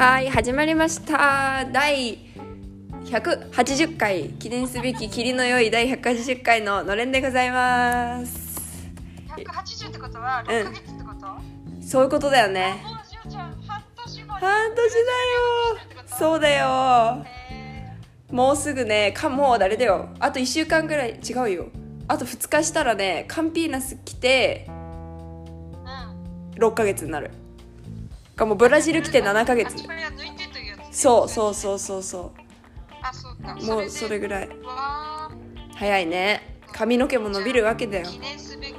はい始まりました。第180回記念すべき霧の良い第180回ののれんでございます。180ってことは6ヶ月ってこと、そういうことだよね。もうしおちゃん半年後。半年だよ。そうだよ。へもうすぐねかもうあれだよ。あと1週間ぐらい違うよ。あと2日したらねカンピーナス来てーうん。6ヶ月になるかもうブラジル来て7ヶ月。あちこれは抜いてというそうそうそうそうそあそうか。うもうそれぐぐらい。わ早いね。髪の毛も伸びるわけだよ。記念すべき、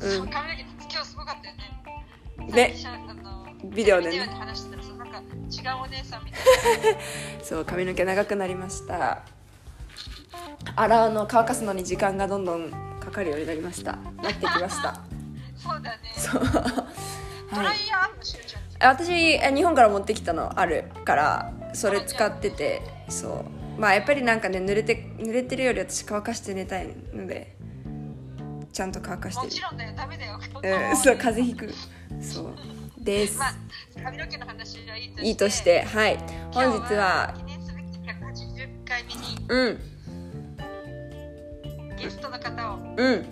うん。そう髪の毛今日すごかったよね。ビデオでね。そう髪の毛長くなりました。洗うの乾かすのに時間がどんどんかかるようになりました。なってきました。な そうだね。そう。ドはい。ライヤーあるのしおちゃんち私え日本から持ってきたのあるからそれ使っててそう。まあやっぱりなんかね濡れて濡れてるより私乾かして寝たいのでちゃんと乾かしてもちろんだよダメだよ、るうんそう風邪ひく。そう。です。まあ髪の毛の話はいいとしていいとしてはい。本日は記念すべき180回目にうん。ゲストの方をうん。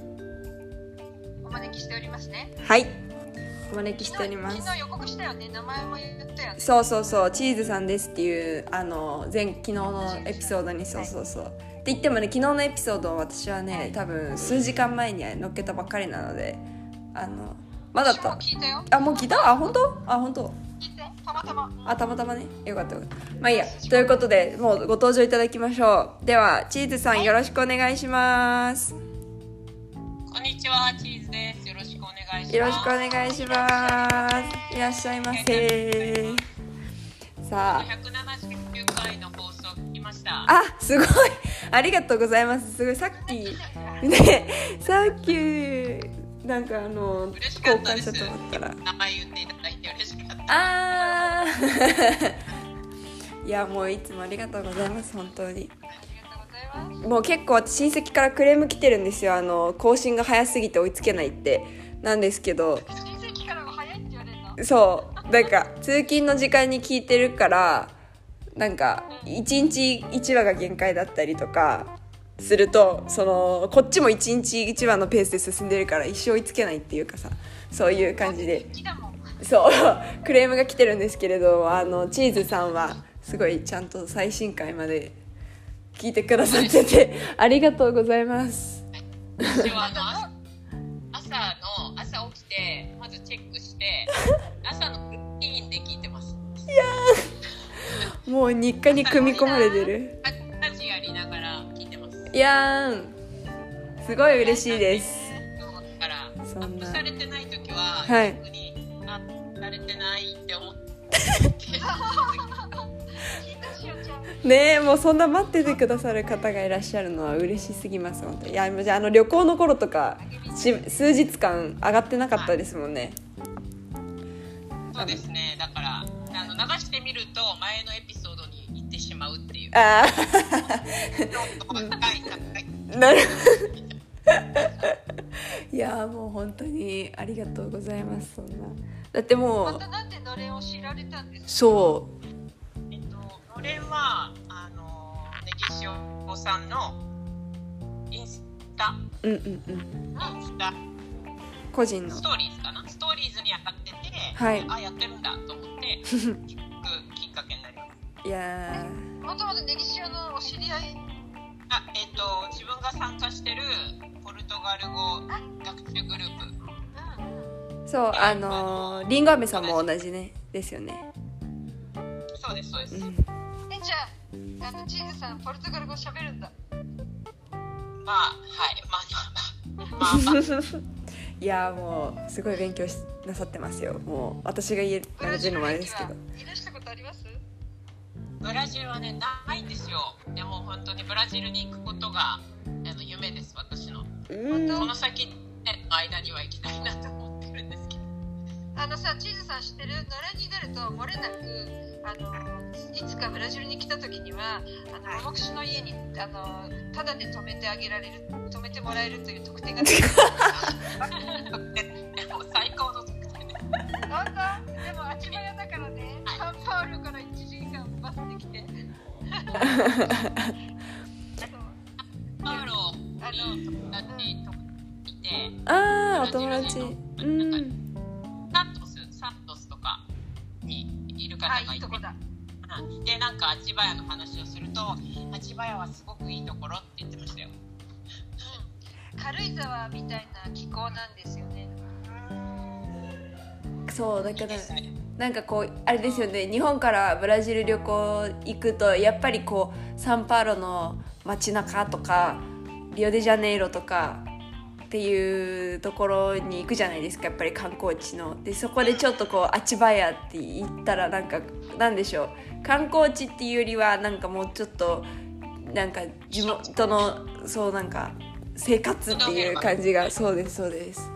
お招きしておりますね。はいお招きしております昨日予告したよね。名前も言ったよね。そうそうそう。チーズさんですっていうあの前昨日のエピソードに。そうそうそう。って言ってもね昨日のエピソードを私はね多分数時間前に載っけたばっかりなのであのまだとあもう聞いた？あ本当？あ本当？たまたま。あたまたまね。よかったよかった。まあいいや。ということでもうご登場いただきましょう。ではチーズさんよろしくお願いします。こんにちは、チーズです。よろしくお願いします。いらっしゃいませ。さあ。179回の放送聞きました。あすごい。ありがとうございます。すごい。さっきねさっきなんかあの嬉しか公開した。と思ったら名前言っていただいて嬉しかった。あー。いやもういつもありがとうございます本当に。もう結構私親戚からクレーム来てるんですよ。あの更新が早すぎて追いつけないってなんですけど。そう。なんか通勤の時間に聞いてるからなんか1日1話が限界だったりとかするとそのこっちも1日1話のペースで進んでるから一生追いつけないっていうかさそういう感じで。そう。クレームが来てるんですけれどあのチーズさんはすごいちゃんと最新回まで聞いてくださっててありがとうございます。朝のて朝ので聞いてます。もう日課に組み込まれてる。家事やりながら聞いてます。いやすごい嬉しいです。そんなアップされてない時は、はい逆にあされてないって思って。聞いたしおちゃんねえもうそんな待っててくださる方がいらっしゃるのは嬉しすぎます本当にいやもうじゃああの旅行の頃とかし数日間上がってなかったですもんねそうですね。だからあの流してみると前のエピソードに行ってしまうっていう。あ。あなる いやもう本当にありがとうございますそんな。だってもうまたなんでのれんを知られたんですか？そえっとのれんはあのネギ塩さんのインスタ。ううんうんうん。インスタ。個人の。ストーリーズかな？ストーリーズに上がってて、はい。あやってるんだと思って 聞くきっかけになります。いやもともとネギ塩のお知り合い？あえっと自分が参加してるポルトガル語学習グループ。そうあのーりんご飴さんも同じねですよね。そうですそうです、うん。えじゃああのチーズさんポルトガル語喋るんだ。まあはい。まあまあまあ。まあ、まあ、いやもうすごい勉強しなさってますよ。もう私が言えブラジルるのもあれですけど。いらしたことあります？ブラジルはねないんですよ。でも本当にブラジルに行くことがあの夢です私の。うん。この先ねの間には行きたいなと思ってるんですけど。あのさチーズさん知ってる？のれんに出ると漏れなくあのいつかブラジルに来た時にはあのモモクシの家にあのただで泊めてあげられる泊めてもらえるという特典が。出てるもう最高の本当でもあちまやだからね勘弁パウロから1時間バスで来て。パウロあにの友達といて、ああお友達。うん。サントスサントスとかにいる方あがいて。いいとこだ。うん。でなんか足早の話をすると足早はすごくいいところって言ってましたよ。軽井沢みたいな気候なんですよね。いそうだからなんかこうあれですよね。日本からブラジル旅行行くとやっぱりこうサンパウロの街中とかリオデジャネイロとかっていうところに行くじゃないですか。やっぱり観光地の。でそこでちょっとこうあちばやって言ったらなんかなんでしょう。観光地っていうよりはなんかもうちょっとなんか地元のそうなんか生活っていう感じがそうですそうです。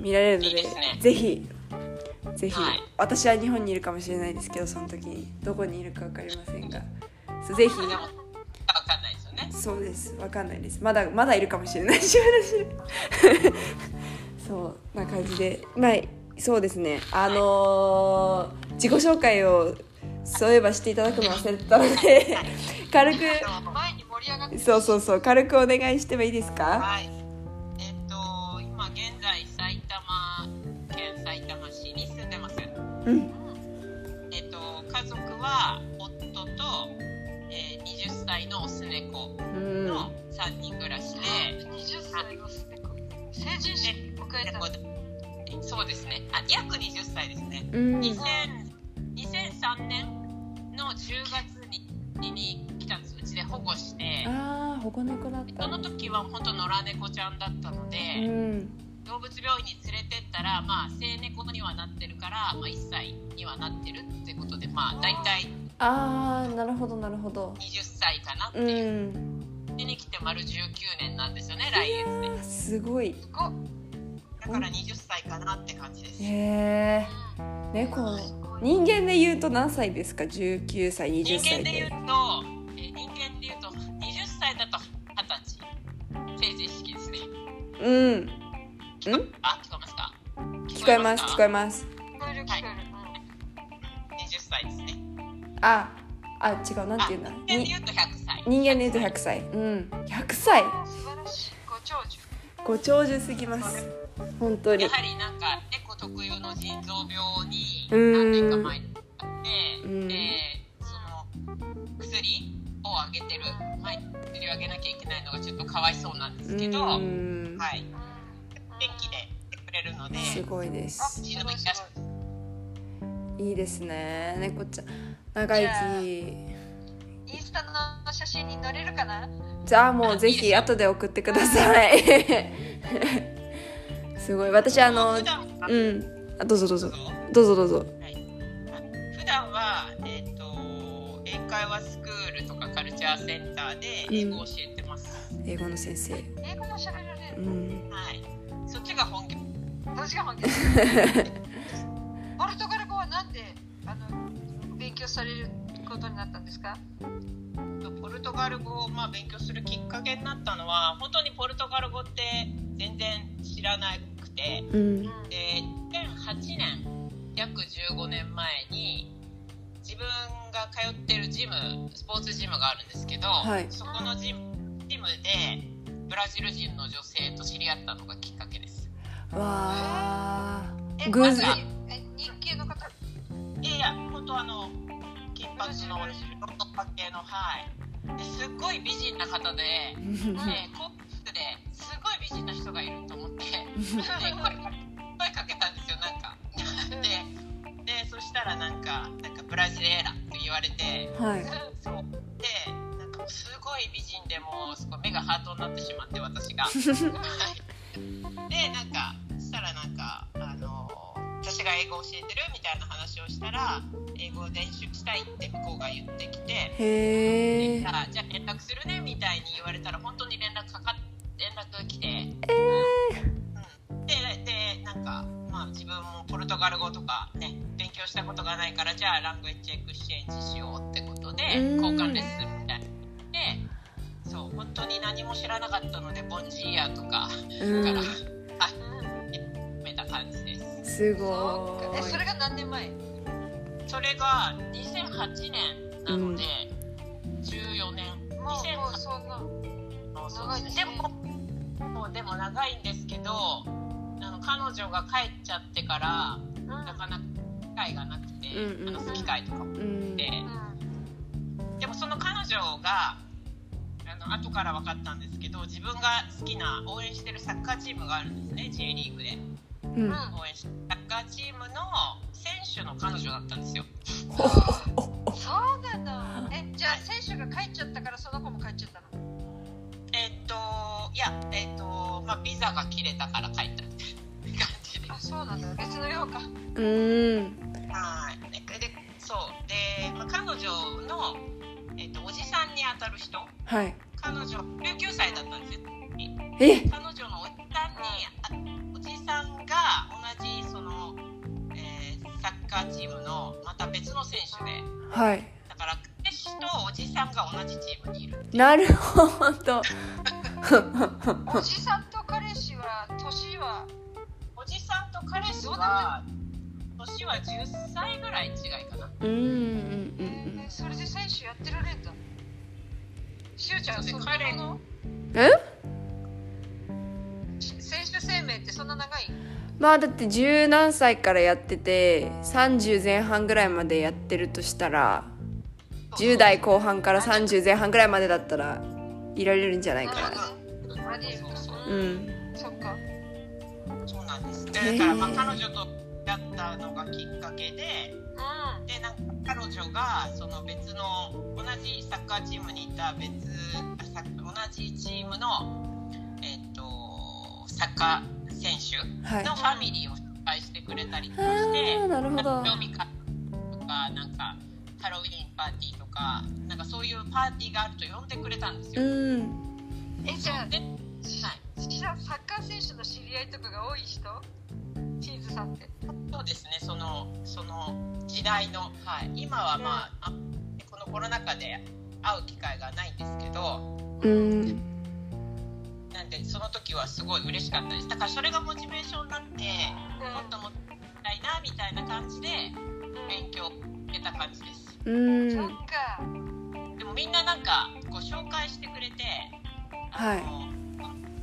見られるのでいいですね。ぜひぜひ、はい。私は日本にいるかもしれないですけどその時にどこにいるか分かりませんがぜひ。でも分かんないですよね。そうです。分かんないです。まだまだいるかもしれないし私。そうな感じで。まあそうですね。あのー自己紹介をそういえばしていただくの忘れてたので軽く。そうそうそう。軽くお願いしてもいいですか？はい。うんえっと、家族は夫と、えー、20歳のオス猫うんの3人暮らしで、20歳のスペコ成人式迎えた猫そうですね。あ、約20歳ですね。うん2000 2003年の10月にに来たんです。うちで保護して、ああ保護猫だったその時は本当野良猫ちゃんだったので。うん動物病院に連れてったら、まあ、成猫にはなってるから、まあ、1歳にはなってるってことで、まあ、大体ああなるほどなるほど。20歳かなってういう、ん。でに来て丸19年なんですよね来月で。すごい。すごっ。だから20歳かなって感じです、へえ猫。人間で言うと何歳ですか？19歳20人歳で。間で言うと、えー人間で言うと20歳だと20歳。成人式ですね。うん。あ聞こえますか？聞こえます聞こえます聞こえる聞こえる、20歳ですね。ああ違うなんて言うんだ？人間でに言うと100歳。人間で言うと100歳。うん。100歳？うん、素晴らしい。ご長寿。ご長寿すぎます。本当に。やはりなんか猫特有の腎臓病にうん。何年か前にあって、うん。でその薬をあげてる、まあ、薬をあげなきゃいけないのがちょっとかわいそうなんですけど、はい、れるので。すごいです。いいいですね。猫ちゃん長生き。インスタの写真に載れるかな？じゃあもうぜひ後で送ってください。すごい。私あのうん。あどうぞどうぞ。どうぞ。どうぞ普段は、えー、と英会話スクールとかカルチャーセンターで英語を教えてます、英語の先生。英語も喋られる。うん。はい。そっちが本業どっちが本気ポルトガル語はなんであの勉強されることになったんですか？ポルトガル語をまあ勉強するきっかけになったのは本当にポルトガル語って全然知らなくて。うん。で2008年約15年前に自分が通ってるジムスポーツジムがあるんですけど、はい。そこのジムジムでブラジル人の女性と知り合ったのがきっかけですわあえ偶然。日系の方？いやいや本当あの金髪のロッパ系のはい。ですっごい美人な方で で、コップですごい美人な人がいると思って、で声かけたんですよ、なんか。で、でそしたらなんか、なんかブラジルエラって言われて、はい。そう。で、なんかすごい美人でもうすごい目がハートになってしまって、私が。はい。で、なんか、そしたらなんか、あの、私が英語を教えてるみたいな話をしたら、英語を練習したいって向こうが言ってきて、へえじゃあじゃあ連絡するねみたいに言われたら本当に連絡かかっ連絡が来て、うん、ででなんか、まあ、自分もポルトガル語とかね勉強したことがないからじゃあ language exchange しようってことでうん。交換レッスンみたいなでそう本当に何も知らなかったのでボンジーヤとかうん。から、すごい。それが何年前？それが2008年なので、14年。もうもうそんなですね。でももうでも長いんですけどあの彼女が帰っちゃってからうん。なかなか機会がなくて、うんうん。あの機会とかも。うん。で、でもその彼女があの後から分かったんですけど自分が好きな応援してるサッカーチームがあるんですね J リーグでうん。応援しサッカーチームの選手の彼女だったんですよ。そうなの。えじゃあ選手が帰っちゃったからその子も帰っちゃったの？えっといやえっとまあビザが切れたから帰ったみたいな感じであそうなんだ。別の用か。うん。はい。ででそう。で、まあ、彼女の、えっと、おじさんに当たる人。はい。彼女19歳だったんですよ。え？彼女のおじさんにさんが同じその、えーサッカーチームのまた別の選手で。はい。だから彼氏とおじさんが同じチームにいる。なるほど。おじさんと彼氏は年はおじさんと彼氏は年は10歳ぐらい違いかな。うんうんうんえそれで選手やってられんだ。しおちゃんそそうで彼のえ？生命ってそんな長い？まあだって十何歳からやってて30前半ぐらいまでやってるとしたら10代後半から30前半ぐらいまでだったらいられるんじゃないかな。ありえるそうそううんそっか。そうなんです。だからまあ彼女とやったのがきっかけでうん。でなんか彼女がその別の同じサッカーチームにいた別同じチームの、えっとサッカー選手はい。のファミリーを紹介してくれたりとかあしてーなるほど。誕生日会とかなんかハロウィーンパーティーとかなんかそういうパーティーがあると呼んでくれたんですうよ。ん。えじゃあで、はい。しサッカー選手の知り合いとかが多い人？チーズさんって。そうですね。そのその時代の、はい、今はまああこのコロナ禍で会う機会がないんですけどうんなんでその時はすごい嬉しかったです。だからそれがモチベーションになってもっともっとやりたいなみたいな感じで勉強を受けた感じです。うん。そっか。でもみんななんかこう紹介してくれてあの、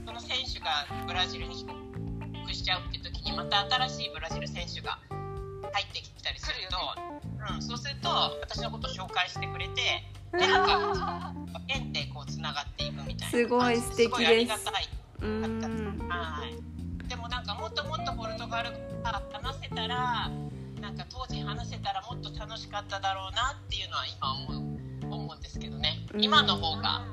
その選手がブラジルに帰国しちゃうって時にまた新しいブラジル選手が入ってきたりすると、うん、そうすると私のことを紹介してくれてでなんかこうつながっていくみたいな。すごい素敵です。はい。でもなんかもっともっとポルトガル語が話せたらなんか当時話せたらもっと楽しかっただろうなっていうのは今思う思うんですけどね。うん。今の方が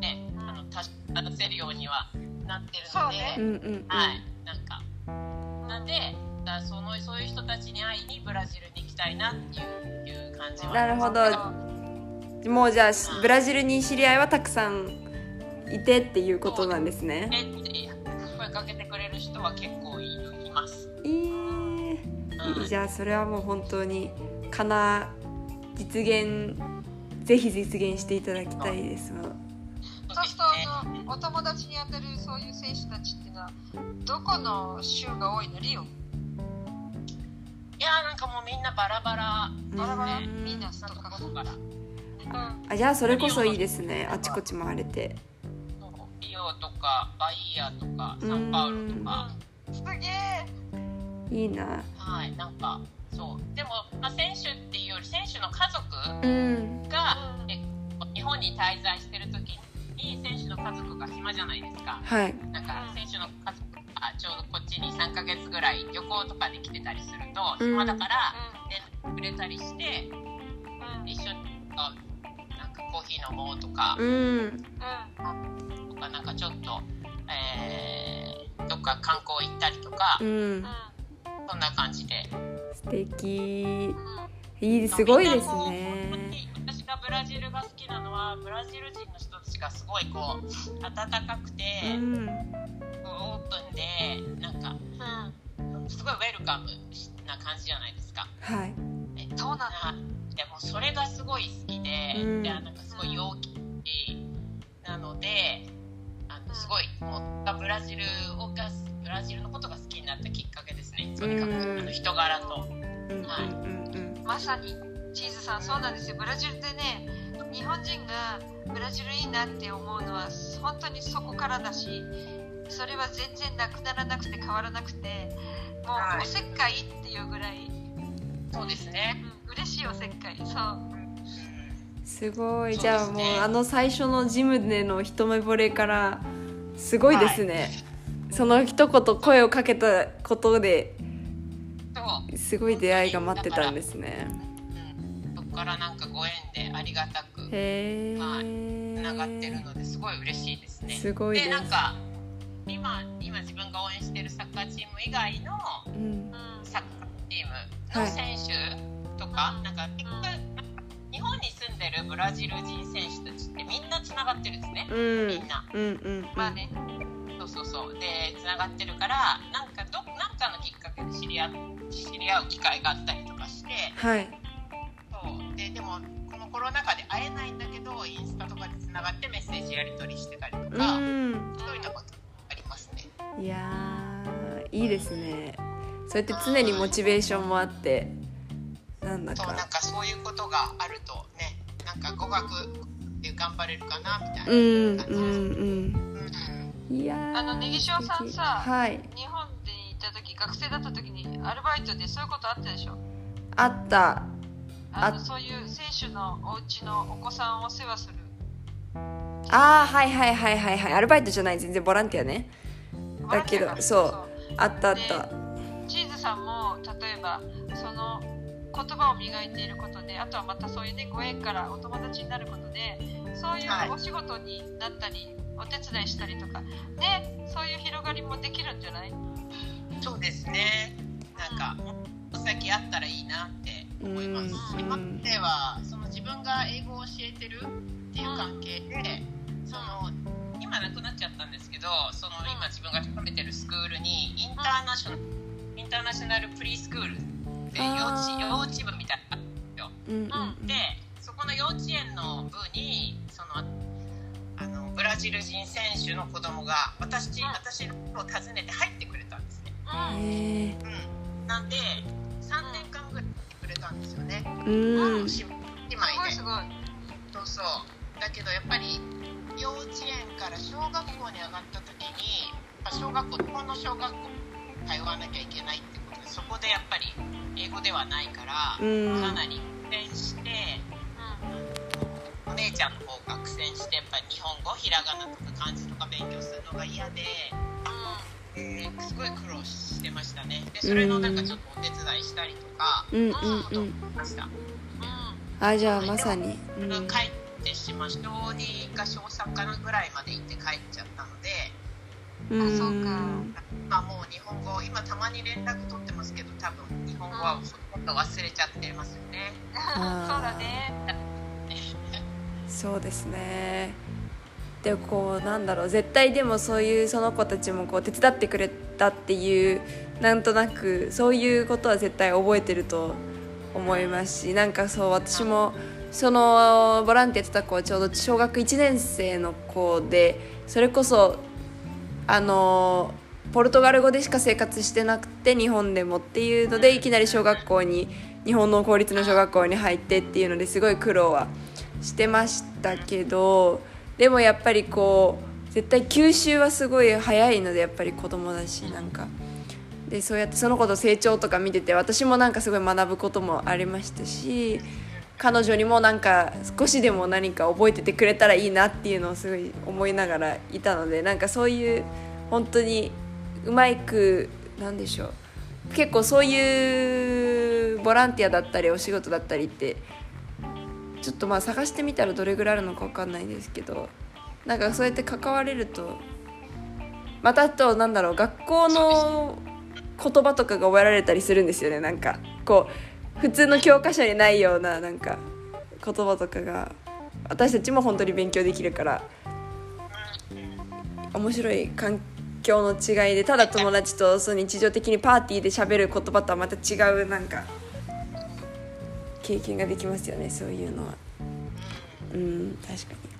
ねあのた話せるようにはなってるので、ね。はい。なんかなんでだそのそういう人たちに会いにブラジルに行きたいなっていういう感じはなるほどもうじゃあブラジルに知り合いはたくさんいてっていうことなんですね。えって声かけてくれる人は結構います、いいうん。じゃあそれはもう本当にかな実現ぜひ実現していただきたいです。わそうするとあのお友達に当たるそういう選手たちっていうのはどこの州が多いの？リオ？いやーなんかもうみんなバラバラバラバラうんミーナスとか。かここかあじゃあそれこそいいですね。あちこち回れて。リオとかバイアとかサンパウロとか。すげえ。いいな。はいなんかそう。でも、まあ、選手っていうより選手の家族うん。がえ日本に滞在してる時に選手の家族が暇じゃないですか。はい。なんか選手の家族がちょうどこっちに3ヶ月ぐらい旅行とかで来てたりすると暇だから連絡くれたりしてうん。一緒にコーヒー飲もうとかうん。うん。とかなんかちょっと、えーどっか観光行ったりとかうん。そんな感じで。素敵。ういいすごいですね。私がブラジルが好きなのはブラジル人の人たちがすごいこう温かくて、うん。オープンでなんかんうん。すごいウェルカムな感じじゃないですか。はい。えそうなんだでもそれがすごい好きで,、うん。でなんかすごい陽気なのであのすごいもうブラジルをがブラジルのことが好きになったきっかけですね。とにかく、うん。あの人柄と。うん。うんうんうんマまさにチーズさんそうなんですよ。ブラジルってね日本人がブラジルいいなって思うのは本当にそこからだしそれは全然なくならなくて変わらなくてもはい。うおせっかいっていうぐらい、そうですね。うん、嬉しいおせっかいそう。すごい。そうじゃあもうあの最初のジムでの一目惚れからすごいですね、その一言声をかけたことですごい出会いが待ってたんですね。うん。そこからなんかご縁でありがたくへはいえつながってるのですごい嬉しいですね。すごいです。なんか今今自分が応援してるサッカーチーム以外のうん。うんサッカーチームの選手とか、なんか結局日本に住んでるブラジル人選手たちってみんなつながってるんですね。うん。みんな。うんうんまあね。そうそうそう。でつながってるからなんかどなんかのきっかけで知り合う知り合う機会があったりとかして。はい。そう。ででもこのコロナ禍で会えないんだけどインスタとかでつながってメッセージやり取りしてたりとうか、ん。そういうのことありますね。いやーいいですねそうやって常にモチベーションもあってなんだそうなんかかそういうことがあるとねなんか語学で頑張れるかなみたいなうん。うんうんうん。いやーあのネギ塩さんさはい。日本でいた時学生だった時にアルバイトでそういうことあったでしょ？あった。あのあそういう選手のお家のお子さんを世話する。ああはいはいはいはいはい。アルバイトじゃない全然ボランティアね。だけどそう。あったあった。チーズさんも例えばその言葉を磨いていることであとはまたそういうねご縁からお友達になることでそういうはい。お仕事になったり、お手伝いしたりとかでそういう広がりもできるんじゃない？そうですね。なんかお先あったらいいなって思います。うん。今まではその自分が英語を教えてるっていう関係でその今なくなっちゃったんですけどその今自分が勤めてるスクールにインターナショナルインターナショナルプリー。スクールで幼稚幼稚部みたいなのがあるんですよ。うんうんでそこの幼稚園の部にそのあのブラジル人選手の子供が私私のを訪ねて入ってくれたんですね。うん。なんで3年間ぐらい来てくれたんですよね。うん。姉妹で。すごいすごい。そうそう。だけどやっぱり幼稚園から小学校に上がった時にあ小学校日本の小学校に通わなきゃいけないってことでそこでやっぱり英語ではないから、うん。かなり苦戦してお姉ちゃんの方が苦戦してやっぱり日本語ひらがなとか漢字とか勉強するのが嫌で。えーすごい苦労してましたね。でそれのなんかちょっとお手伝いしたりとかうんうんとうんました、あじゃあまさに。うん帰ってしまう小2か小3かなぐらいまで行って帰っちゃったのでうん。そうか。まあもう日本語今たまに連絡取ってますけど多分日本語はほとんど忘れちゃってますよね。そうだね。そうですね。でこうなんだろう絶対でもそういうその子たちもこう手伝ってくれたっていうなんとなくそういうことは絶対覚えてると思いますしなんかそう私もそのボランティアやってた子はちょうど小学1年生の子でそれこそあのポルトガル語でしか生活してなくて日本でもっていうのでいきなり小学校に日本の公立の小学校に入ってっていうのですごい苦労はしてましたけどでもやっぱりこう絶対吸収はすごい早いのでやっぱり子供だしなんか。でそうやってその子の成長とか見てて私もなんかすごい学ぶこともありましたし彼女にもなんか少しでも何か覚えててくれたらいいなっていうのをすごい思いながらいたのでなんかそういう本当にうまくなんでしょう結構そういうボランティアだったりお仕事だったりってちょっとまあ探してみたらどれぐらいあるのか分かんないですけどなんかそうやって関われるとまたあとなんだろう学校の言葉とかが覚えられたりするんですよね。なんかこう普通の教科書にないようななんか言葉とかが私たちも本当に勉強できるから面白い環境の違いでただ友達とそう日常的にパーティーで喋る言葉とはまた違うなんか経験ができますよねそういうのは。うん確かに。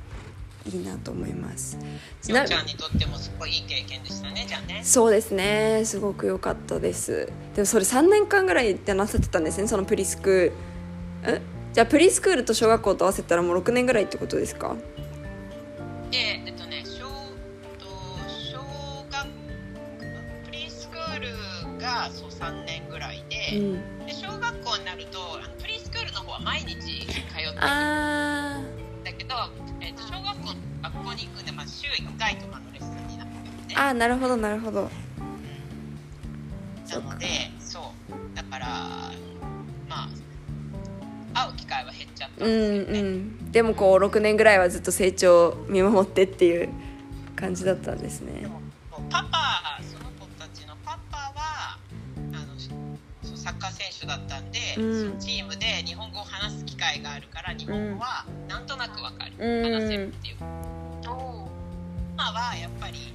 いいなと思います。ちゃんにとってもすごいいい経験でしたねじゃあね。そうですね。すごく良かったです。でもそれ3年間ぐらいってなさってたんですねそのプリスク。え？じゃあプリスクールと小学校と合わせたらもう6年ぐらいってことですか？でえっとね小と小学プリスクールがそう3年ぐらいで,、うん。で小学校になるとプリスクールの方は毎日通ってる。んあ回とかのレッスンになってるんでーあーなるほどなるほど。なのでそう。だからまあ会う機会は減っちゃったんうんですけどね、うん。でもこう6年ぐらいはずっと成長を見守ってっていう感じだったんですね。でもパパその子たちのパパはあのサッカー選手だったんで、うん。そのチームで日本語を話す機会があるから日本語はなんとなくわかる、うん。話せるっていうはやっぱり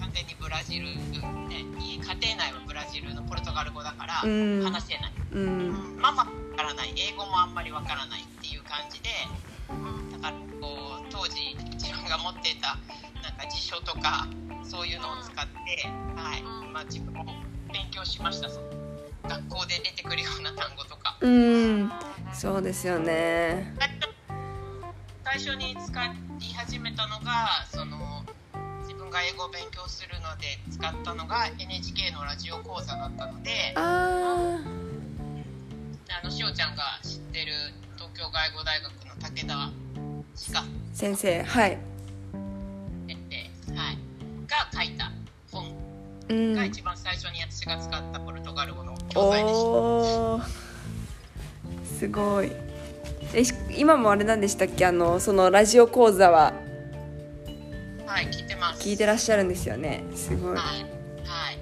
完全にブラジル、ね、家庭内はブラジルのポルトガル語だからうん。話せない、うん。ママわからない。英語もあんまりわからないっていう感じでだからこう当時自分が持っていたなんか辞書とかそういうのを使って、はい。まあ、自分も勉強しましたその学校で出てくるような単語とか。うん。そうですよね。最初に使い始めたのがその自分が英語を勉強するので使ったのが NHK のラジオ講座だったのでああのしおちゃんが知ってる東京外語大学の武田歯科ー先生はい。先生、はい、が書いた本うん。が一番最初に私が使ったポルトガル語の教材でしおー。すごい。今もあれなんでしたっけ？あのそのラジオ講座は聞いてらっしゃるんですよね。すごい。はい。はい。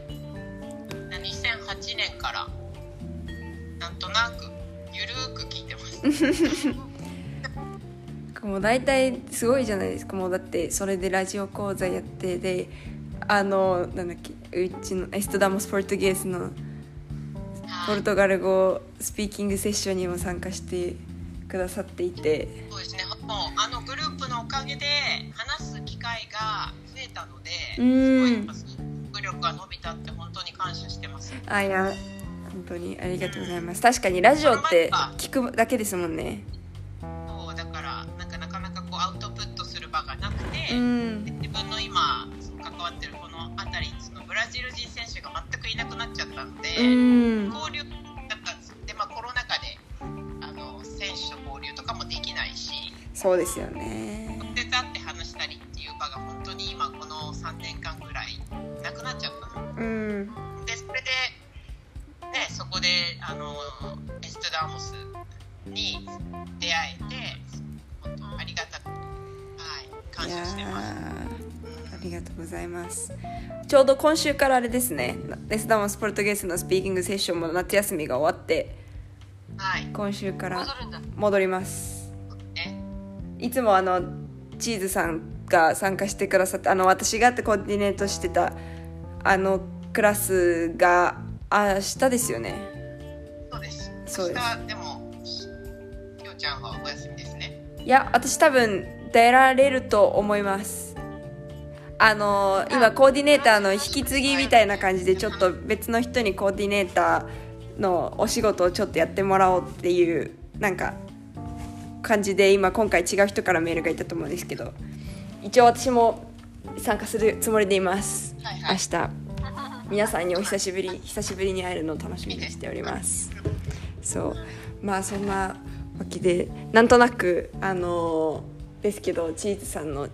2008年からなんとなくゆるーく聞いてます。もう大体すごいじゃないですか。もうだってそれでラジオ講座やってであのなんだっけうちのエストダモス・ポルトゲースのポルトガル語スピーキングセッションにも参加してくださっていて。そうですね。もうあのグループのおかげで話す機会が増えたのでうん。すごい力が伸びたって本当に感謝してます。あいや本当にありがとうございます。確かにラジオって聞くだけですもんね。そうだからなんかなかなかこうアウトプットする場がなくて、うん。自分の今関わってるこの辺りそのブラジル人選手が全くいなくなっちゃったので、うん。交流だったんですで、まあ、コロナ禍であの選手と交流とかもできないし。そうですよねに出会えて本当ありがたく、はい、感謝してます。ーありがとうございます。ちょうど今週からあれですね。レスダモスポルトゲースのスピーキングセッションも夏休みが終わってはい。今週から戻ります。ね。いつもあのチーズさんが参加してくださってあの私がコーディネートしてたあのクラスが明日ですよね。そうです。そうです。明日でも、ちゃんはお休みですね。いや私多分出られると思います。あの今コーディネーターの引き継ぎみたいな感じでちょっと別の人にコーディネーターのお仕事をちょっとやってもらおうっていうなんか感じで今今回違う人からメールがいたと思うんですけど一応私も参加するつもりでいます。はいはい。明日皆さんにお久しぶり久しぶりに会えるのを楽しみにしております。そう。まあそんなわけでなんとなくあのですけどチーズさんの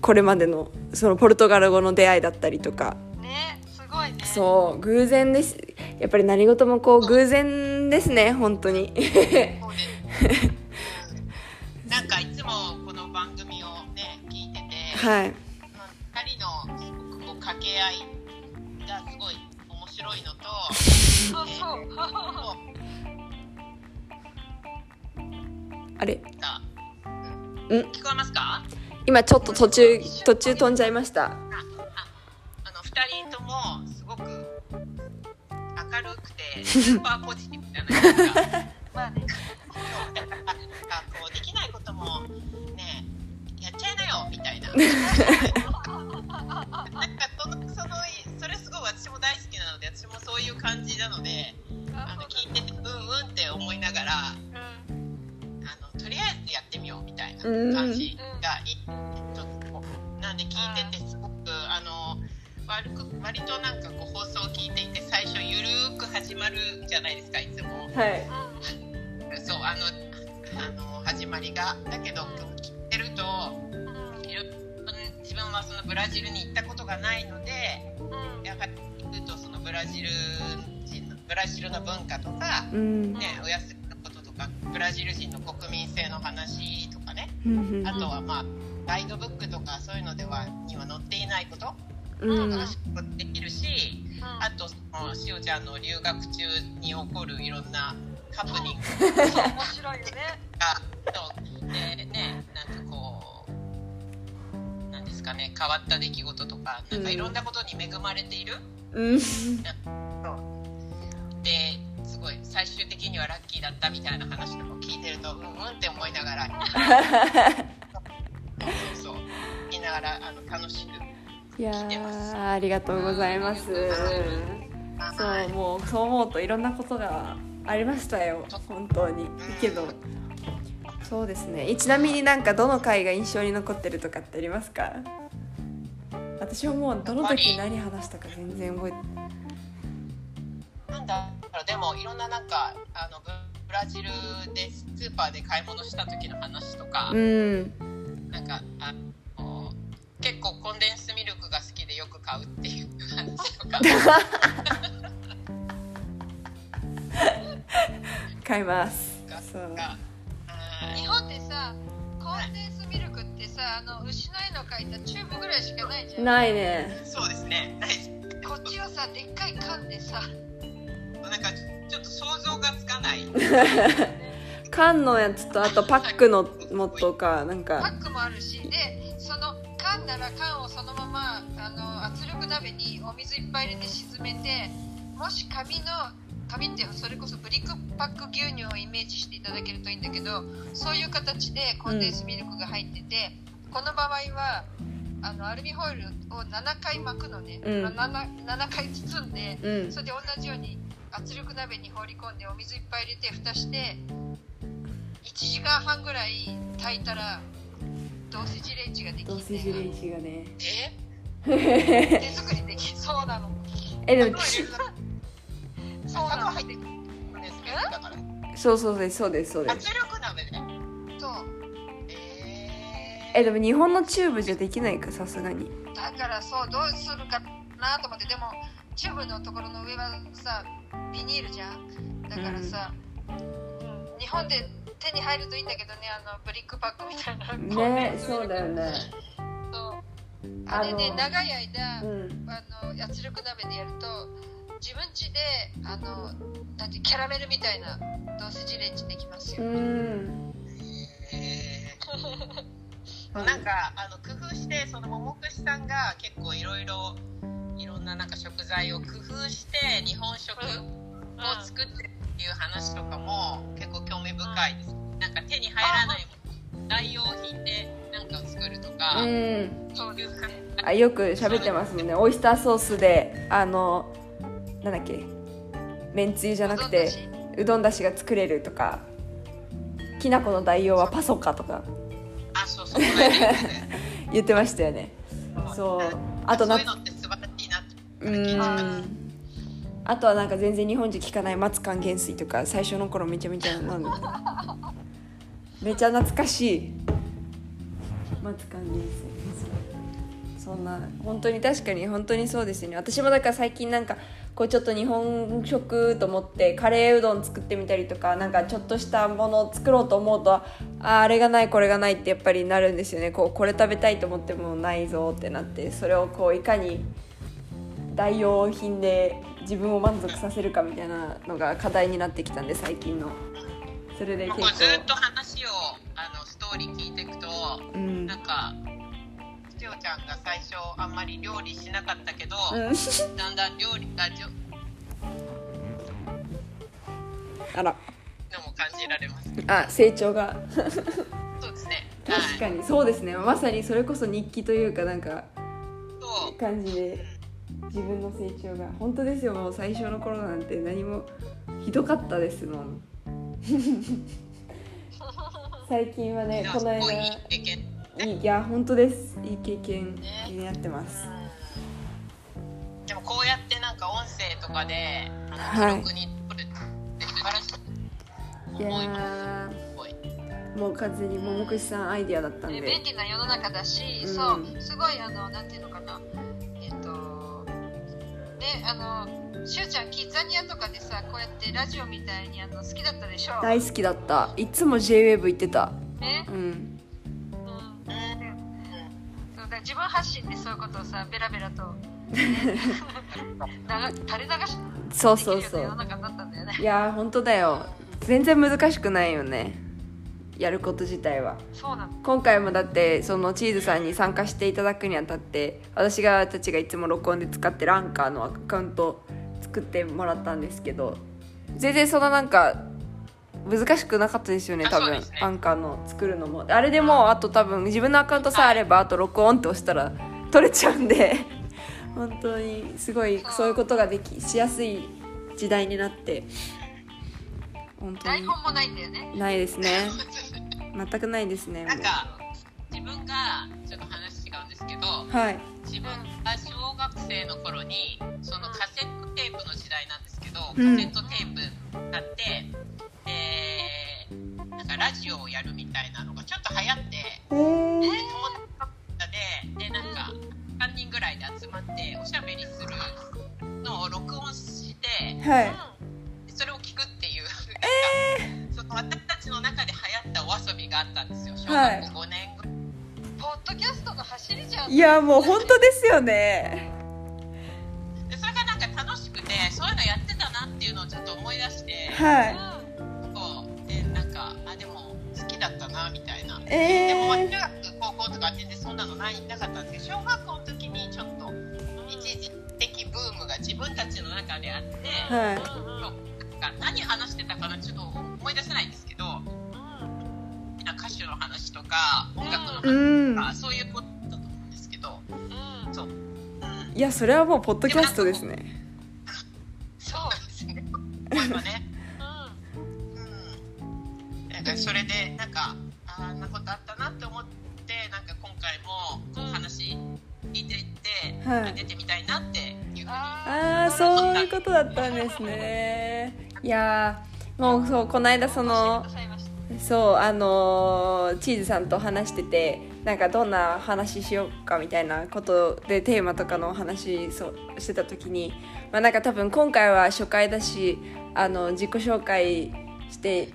これまでのそのポルトガル語の出会いだったりとか。ねすごいね。そう偶然です。やっぱり何事もこう偶然ですね本当に。なんかいつもこの番組をね、聞いてて、はい。二人のすごくこう掛け合いがすごい面白いのと、そうそうあれ？さうん。聞こえますか？今ちょっと途中途中飛んじゃいました。あの二人ともすごく明るくてスーパーポジティブじゃないですか。まあねだからなんかこうできないこともねやっちゃいなよみたいな。なんかそのそのそれすごい私も大好きなので私もそういう感じなので感じがいい、ちょっとこうなんで聞いててすごくあの悪く割となんかこう放送を聞いていて最初ゆるーく始まるじゃないですかいつも。はい。そうあのあの始まりが。だけど聞いてると自分はそのブラジルに行ったことがないのでやっぱり行くとそのブラジル人のブラジルの文化とか、うん。ね、お休みのこととかブラジル人の国民性の話あとはまあガイドブックとかそういうのではには載っていないことうん。できるし、あとそのしおちゃんの留学中に起こるいろんなハプニング。面白いよね。がそう。でねなんかこうなんですかね変わった出来事とかなんかいろんなことに恵まれている、うん。ですごい最終的にはラッキーだったみたいな話とかを聞いてるとうんうんって思いながらそうそう聞きながらあの楽しくいやーありがとうございます。そうもうそう思うといろんなことがありましたよ本当に。けどそうですね。ちなみになんかどの回が印象に残ってるとかってありますか？私はもうどの時何話したか全然覚えてなんだろうでもいろんななんかあのブブラジルでスーパーで買い物した時の話とか、うん。なんかあの結構コンデンスミルクが好きでよく買うっていう話とか。買います。そう。日本ってさコンデンスミルクってさあの牛の絵の描いたチューブぐらいしかないじゃん。ないね。そうですね。ない。こっちはさでっかい缶でさなんかちょっと想像がつかない。缶のやつとあとパックのもとかなんか。パックもあるしでその缶なら缶をそのままあの圧力鍋にお水いっぱい入れて沈めてもし紙の紙ってそれこそブリックパック牛乳をイメージしていただけるといいんだけどそういう形でコンデンスミルクが入ってて、この場合はあのアルミホイルを7回巻くのね、うん。まあ 7, 7回包んで、うん。それで同じように圧力鍋に放り込んでお水いっぱい入れて蓋して1時間半ぐらい炊いたらドーセジレンジができドーセジレンジがね。え？手作りできそうなの。えでもそうなの。入ってくるだからそうそうですそうですそうです。圧力鍋でそう。ええでも日本のチューブじゃできないかさすがに。だからそうどうするかなと思ってでもチューブのところの上はさビニールじゃん。だからさ、うん。日本で手に入るといいんだけどねあのブリックパックみたいな。ねそうだよね。そう。あれね長い間、うん。あの圧力鍋でやると自分家であのなんてキャラメルみたいなドーセジレンジできますうよ、ん。え ーなんかあの工夫してその桃串さんが結構いろいろいろんななんか食材を工夫して日本食を作ってるっていう話とかも結構興味深いです。なんか手に入らない代用品でなんかを作るとか、うん。そういう感じあよく喋ってますもんね。オイスターソースであのなんだっけ。めんつゆじゃなくてうどんだしが作れるとか。きな粉の代用はパソカとか。あそうそう 言ってましたよね。そう。あとなうーん。あとはなんか全然日本人聞かない松還元水とか最初の頃めちゃめちゃ飲んでためちゃ懐かしい松還元水そんな本当に確かに本当にそうですよね。私もだから最近なんかこうちょっと日本食と思ってカレーうどん作ってみたりとかなんかちょっとしたものを作ろうと思うとあーあれがないこれがないってやっぱりなるんですよね。こうこれ食べたいと思ってもないぞってなってそれをこういかに代用品で自分を満足させるかみたいなのが課題になってきたんで最近の。それで結これずっと構話をあのストーリー聞いていくとうん。なんかしおちゃんが最初あんまり料理しなかったけど、うん。だんだん料理がじょあら。のも感じられます。あ成長が。そうですね。確かに。そうですね。まさにそれこそ日記というかなんかはいそう。感じで自分の成長が。本当ですよ。もう最初の頃なんて何もひどかったですもん。最近はねこの間いや本当です。いい経験になってます。でもこうやってなんか音声とかで記録に取るって素晴らしいいや思いいもう完全に桃串さんアイディアだったんねで便利な世の中だし、うん。そうすごいあのなんていうのかな。えっ、とねあのしゅうちゃんキッザニアとかでさこうやってラジオみたいにあの好きだったでしょ？大好きだった。いつも JWAVE 行ってた。ねうん。うん。そうだ自分発信でそういうことをさベラベラと な垂れ流しそうそうそう。ね。いやー本当だよ。全然難しくないよねやること自体は。今回もだってそのチーズさんに参加していただくにあたって私がたちがいつも録音で使ってるアンカーのアカウント作ってもらったんですけど全然そのなんか難しくなかったですよね多分、ね。アンカーの作るのも。あれでもうあと多分自分のアカウントさえあればあと録音って押したら取れちゃうんで 本当にすごいそういうことができしやすい時代になって本当に。台本もないんだよね。ないですね。全くないですねもなんか自分がちょっと話違うんですけどうはい。自分が小学生の頃にそのカセットテープの時代なんですけど、うん。カセットテープ買ってでなんかラジオをやるみたいなのがちょっと流行ってえー。で友達ででなんか3人ぐらいで集まっておしゃべりするのを録音してはいやもう本当ですよね。でそれがなんか楽しくてそういうのやってたなっていうのをちょっと思い出して、はいやそれはもうポッドキャストですね。そうですね。思えばね。うん。なん。かそれでなんかああんなことあったなって思ってなんか今回もこう話聞いていって、はい。あ出てみたいなっていう。ああそういうことだったんですね。いやーもうそうこの間そのそうあのーチーズさんと話しててなんかどんな話しようかみたいなことでテーマとかのお話そうしてた時にまあなんか多分今回は初回だしあの自己紹介して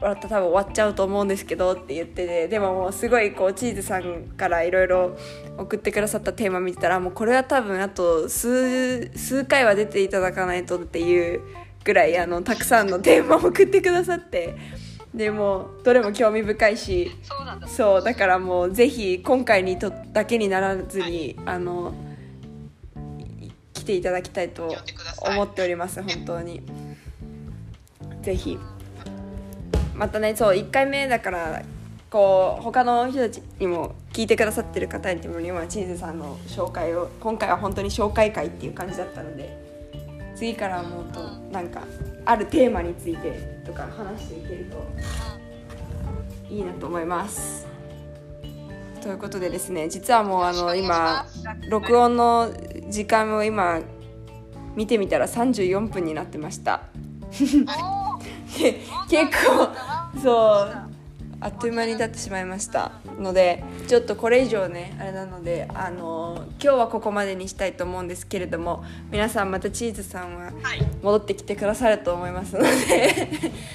もらった多分終わっちゃうと思うんですけどって言っててでももうすごいこうチーズさんからいろいろ送ってくださったテーマ見てたらもうこれは多分あと数数回は出ていただかないとっていうぐらいあのたくさんのテーマを送ってくださってでもうどれも興味深いしそうだ。からもうぜひ今回にとだけにならずにあのい来ていただきたいと思っております本当に。ぜひ。またねそう1回目だからこう他の人たちにも聞いてくださってる方にも今チーズさんの紹介を今回は本当に紹介会っていう感じだったので次からはもっとなんかあるテーマについてとか話していけるといいなと思います。ということでですね実はもうあの今録音の時間を今見てみたら34分になってました。で結構そうあっという間に経ってしまいましたのでちょっとこれ以上ねあれなのであの今日はここまでにしたいと思うんですけれども皆さんまたチーズさんははい。戻ってきてくださると思いますので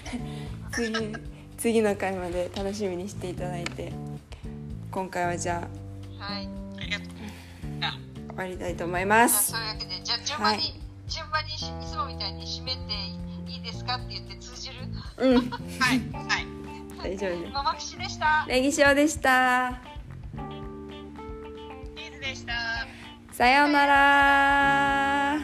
次次の回まで楽しみにしていただいて今回はじゃあはい。ありがとうあ終わりたいと思います。そういうわけでじゃあ順番に、はい。順番にしいつもみたいに締めていいですかって言って通じる？うん。はいはい大丈夫。ママキシでした。ネギ塩でした。チーズでした。さようなら。